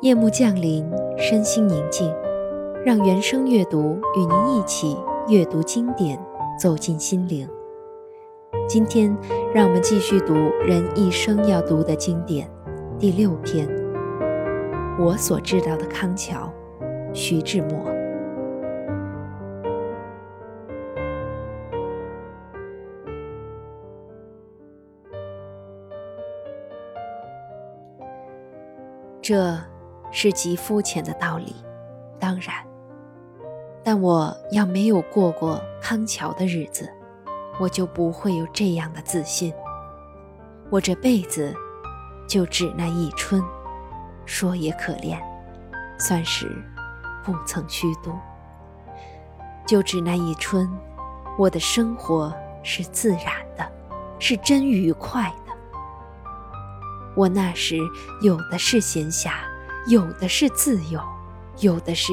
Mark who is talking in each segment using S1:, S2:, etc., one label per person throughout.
S1: 夜幕降临，身心宁静，让原声阅读与您一起阅读经典，走进心灵。今天，让我们继续读人一生要读的经典第六篇《我所知道的康桥》，徐志摩。这。是极肤浅的道理，当然。但我要没有过过康桥的日子，我就不会有这样的自信。我这辈子就只那一春，说也可怜，算是不曾虚度。就只那一春，我的生活是自然的，是真愉快的。我那时有的是闲暇。有的是自由，有的是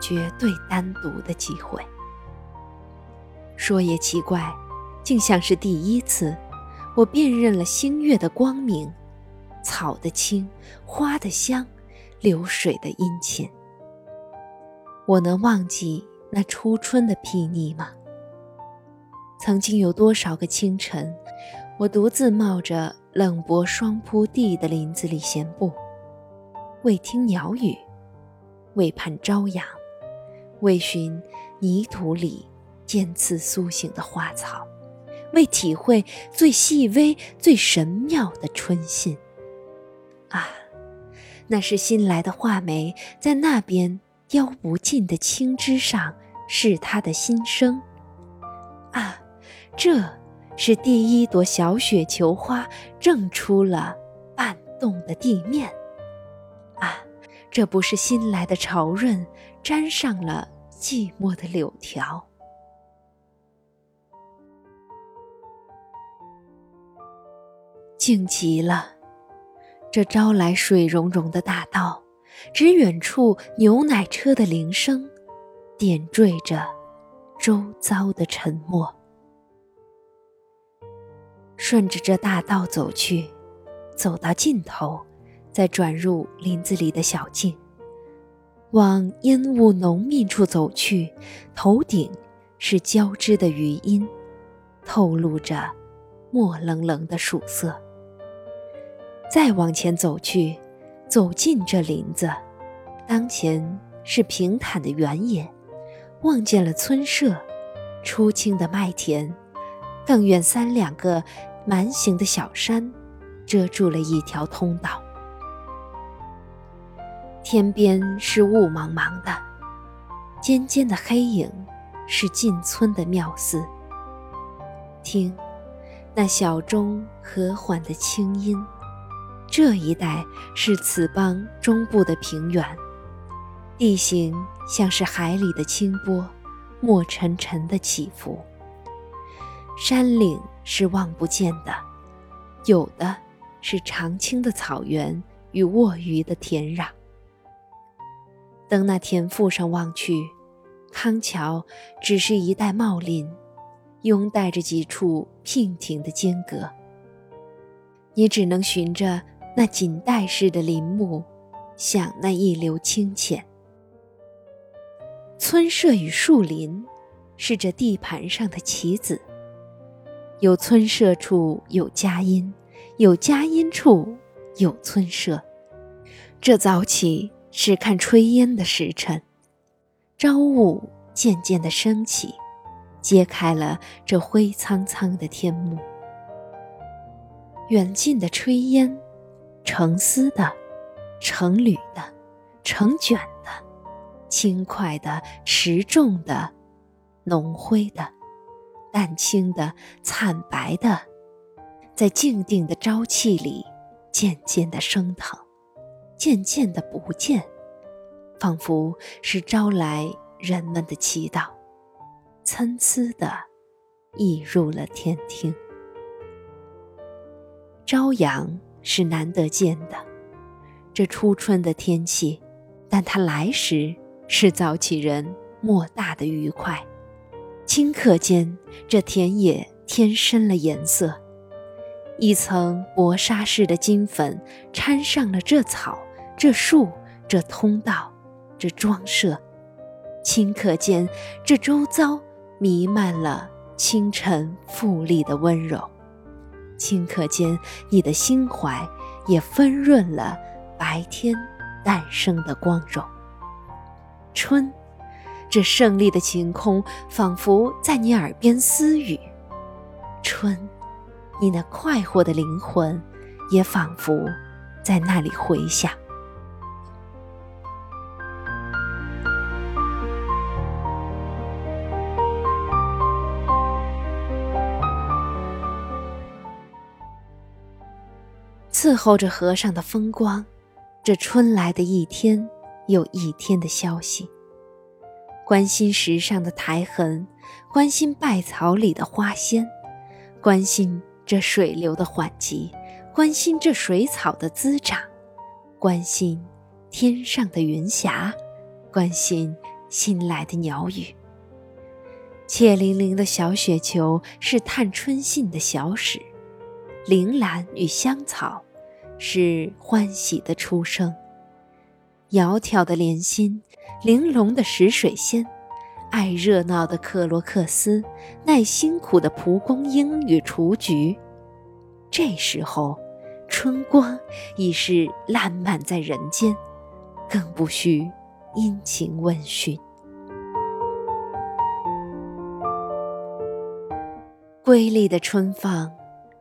S1: 绝对单独的机会。说也奇怪，竟像是第一次，我辨认了星月的光明，草的青，花的香，流水的殷勤。我能忘记那初春的睥睨吗？曾经有多少个清晨，我独自冒着冷薄霜铺地的林子里闲步。为听鸟语，为盼朝阳，为寻泥土里渐次苏醒的花草，为体会最细微、最神妙的春信。啊，那是新来的画眉在那边雕不尽的青枝上是它的心声。啊，这是第一朵小雪球花正出了半冻的地面。啊，这不是新来的潮润，沾上了寂寞的柳条，静极了。这招来水溶溶的大道，只远处牛奶车的铃声，点缀着周遭的沉默。顺着这大道走去，走到尽头。再转入林子里的小径，往烟雾浓密处走去，头顶是交织的余音，透露着墨冷冷的曙色。再往前走去，走进这林子，当前是平坦的原野，望见了村舍、初青的麦田，更远三两个蛮形的小山，遮住了一条通道。天边是雾茫茫的，尖尖的黑影是进村的妙寺。听，那小钟和缓的清音。这一带是此邦中部的平原，地形像是海里的清波，墨沉沉的起伏。山岭是望不见的，有的是常青的草原与卧鱼的田壤。登那田赋上望去，康桥只是一带茂林，拥带着几处娉婷的间隔。你只能循着那锦带式的林木，想那一流清浅。村舍与树林，是这地盘上的棋子。有村舍处有佳音，有佳音处有村舍。这早起。是看炊烟的时辰，朝雾渐渐的升起，揭开了这灰苍苍的天幕。远近的炊烟，成丝的，成缕的，成卷的，轻快的，持重的，浓灰的，淡青的，惨白的，在静定的朝气里，渐渐的升腾。渐渐的不见，仿佛是招来人们的祈祷，参差的溢入了天庭。朝阳是难得见的，这初春的天气，但它来时是早起人莫大的愉快。顷刻间，这田野添深了颜色，一层薄纱似的金粉掺上了这草。这树这通道，这庄舍，顷刻间这周遭弥漫了清晨富丽的温柔，顷刻间你的心怀也丰润了白天诞生的光荣。春，这胜利的晴空仿佛在你耳边私语；春，你那快活的灵魂也仿佛在那里回响。伺候着河上的风光，这春来的一天又一天的消息。关心石上的苔痕，关心稗草里的花仙，关心这水流的缓急，关心这水草的滋长，关心天上的云霞，关心新来的鸟语。怯淋淋的小雪球是探春信的小史，铃兰与香草。是欢喜的出生，窈窕的莲心，玲珑的石水仙，爱热闹的克罗克斯，耐辛苦的蒲公英与雏菊。这时候，春光已是烂漫在人间，更不需殷勤问讯。瑰丽的春放，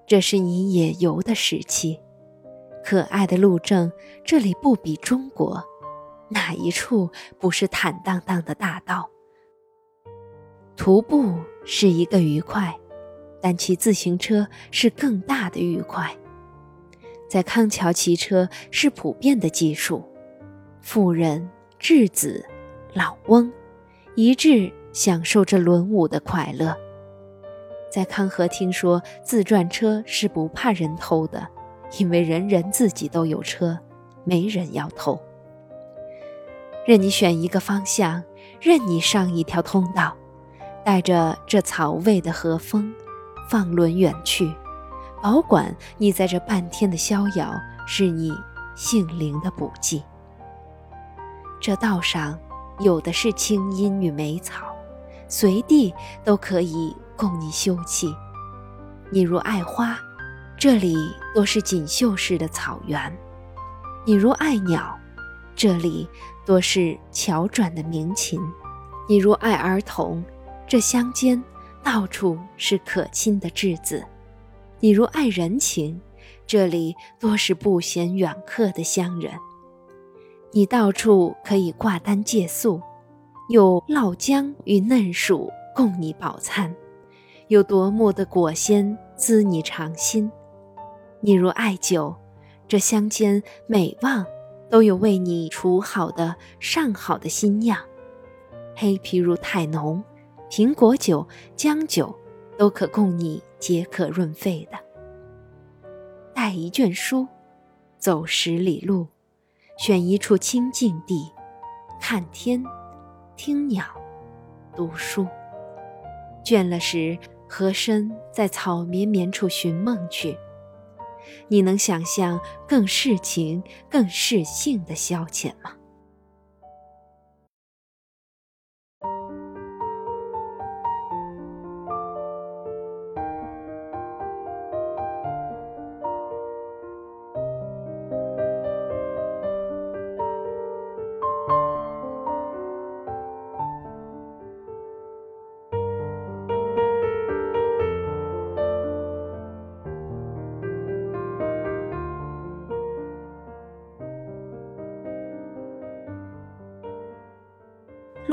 S1: 这是你野游的时期。可爱的路政，这里不比中国，哪一处不是坦荡荡的大道？徒步是一个愉快，但骑自行车是更大的愉快。在康桥骑车是普遍的技术，妇人、稚子、老翁，一致享受着轮舞的快乐。在康河听说自转车是不怕人偷的。因为人人自己都有车，没人要偷。任你选一个方向，任你上一条通道，带着这草味的和风，放轮远去，保管你在这半天的逍遥，是你性灵的补剂。这道上有的是青阴与梅草，随地都可以供你休憩。你如爱花。这里多是锦绣式的草原，你如爱鸟；这里多是巧转的鸣禽，你如爱儿童；这乡间到处是可亲的稚子，你如爱人情；这里多是不嫌远客的乡人。你到处可以挂单借宿，有烙姜与嫩薯供你饱餐，有夺目的果鲜滋你肠心。你如爱酒，这乡间每望都有为你储好的上好的新酿。黑皮如太浓，苹果酒、姜酒都可供你解渴润肺的。带一卷书，走十里路，选一处清静地，看天，听鸟，读书。倦了时，和珅在草绵绵处寻梦去。你能想象更世情、更世性的消遣吗？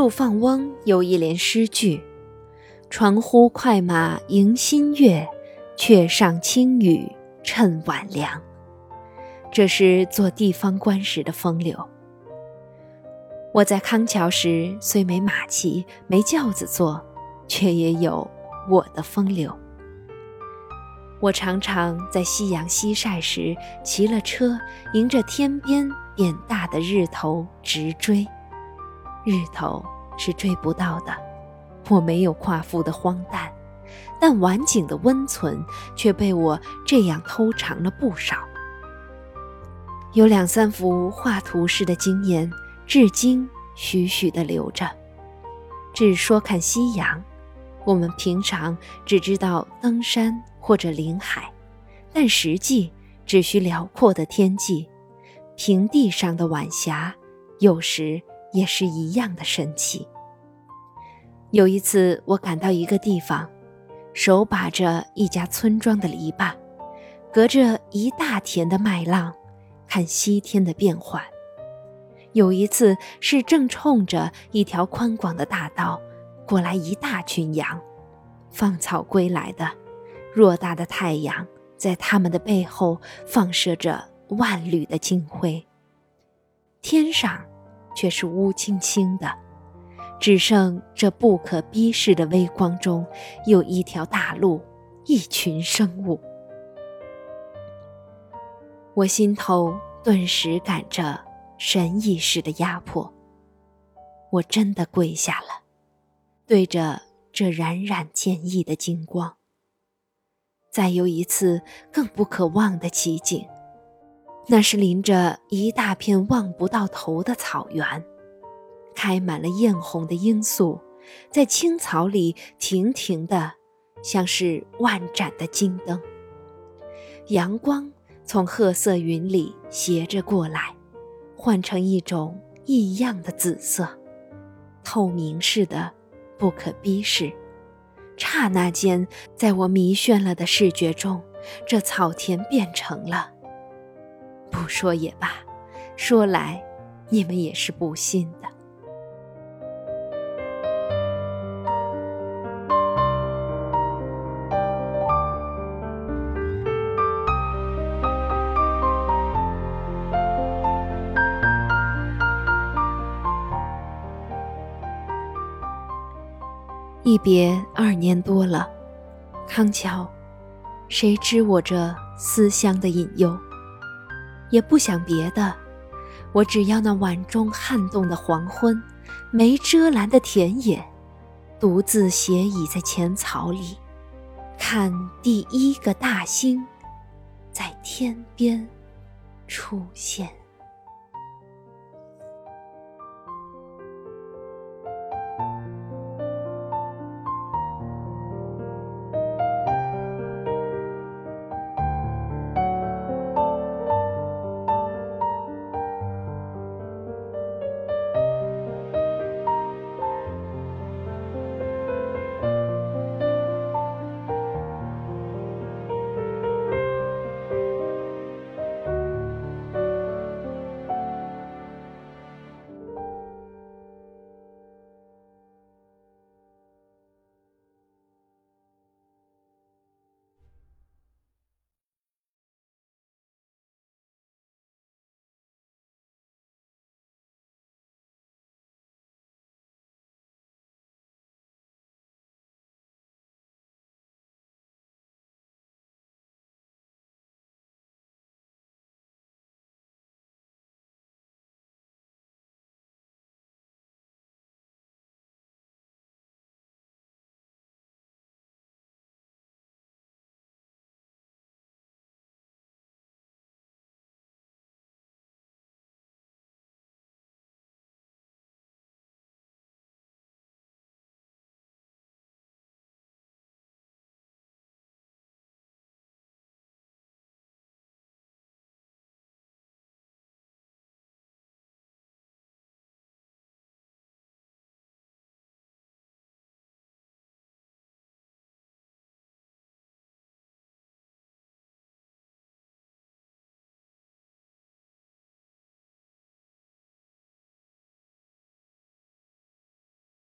S1: 陆放翁有一联诗句：“传呼快马迎新月，却上青雨趁晚凉。”这是做地方官时的风流。我在康桥时虽没马骑，没轿子坐，却也有我的风流。我常常在夕阳西晒时骑了车，迎着天边变大的日头直追。日头是追不到的，我没有夸父的荒诞，但晚景的温存却被我这样偷尝了不少。有两三幅画图式的经验，至今徐徐地留着。只说看夕阳，我们平常只知道登山或者临海，但实际只需辽阔的天际，平地上的晚霞，有时也是一样的神奇。有一次，我赶到一个地方，手把着一家村庄的篱笆，隔着一大田的麦浪，看西天的变幻。有一次是正冲着一条宽广的大道过来一大群羊，放草归来的，偌大的太阳在他们的背后放射着万缕的金辉。天上却是乌青青的，只剩这不可逼视的微光中有一条大路，一群生物。我心头顿时感着。神意识的压迫，我真的跪下了，对着这冉冉坚毅的金光。再有一次更不可忘的奇景，那是临着一大片望不到头的草原，开满了艳红的罂粟，在青草里亭亭的，像是万盏的金灯。阳光从褐色云里斜着过来。换成一种异样的紫色，透明似的，不可逼视。刹那间，在我迷眩了的视觉中，这草田变成了……不说也罢，说来，你们也是不信的。一别二年多了，康桥，谁知我这思乡的隐忧？也不想别的，我只要那碗中撼动的黄昏，没遮拦的田野，独自斜倚在浅草里，看第一个大星，在天边出现。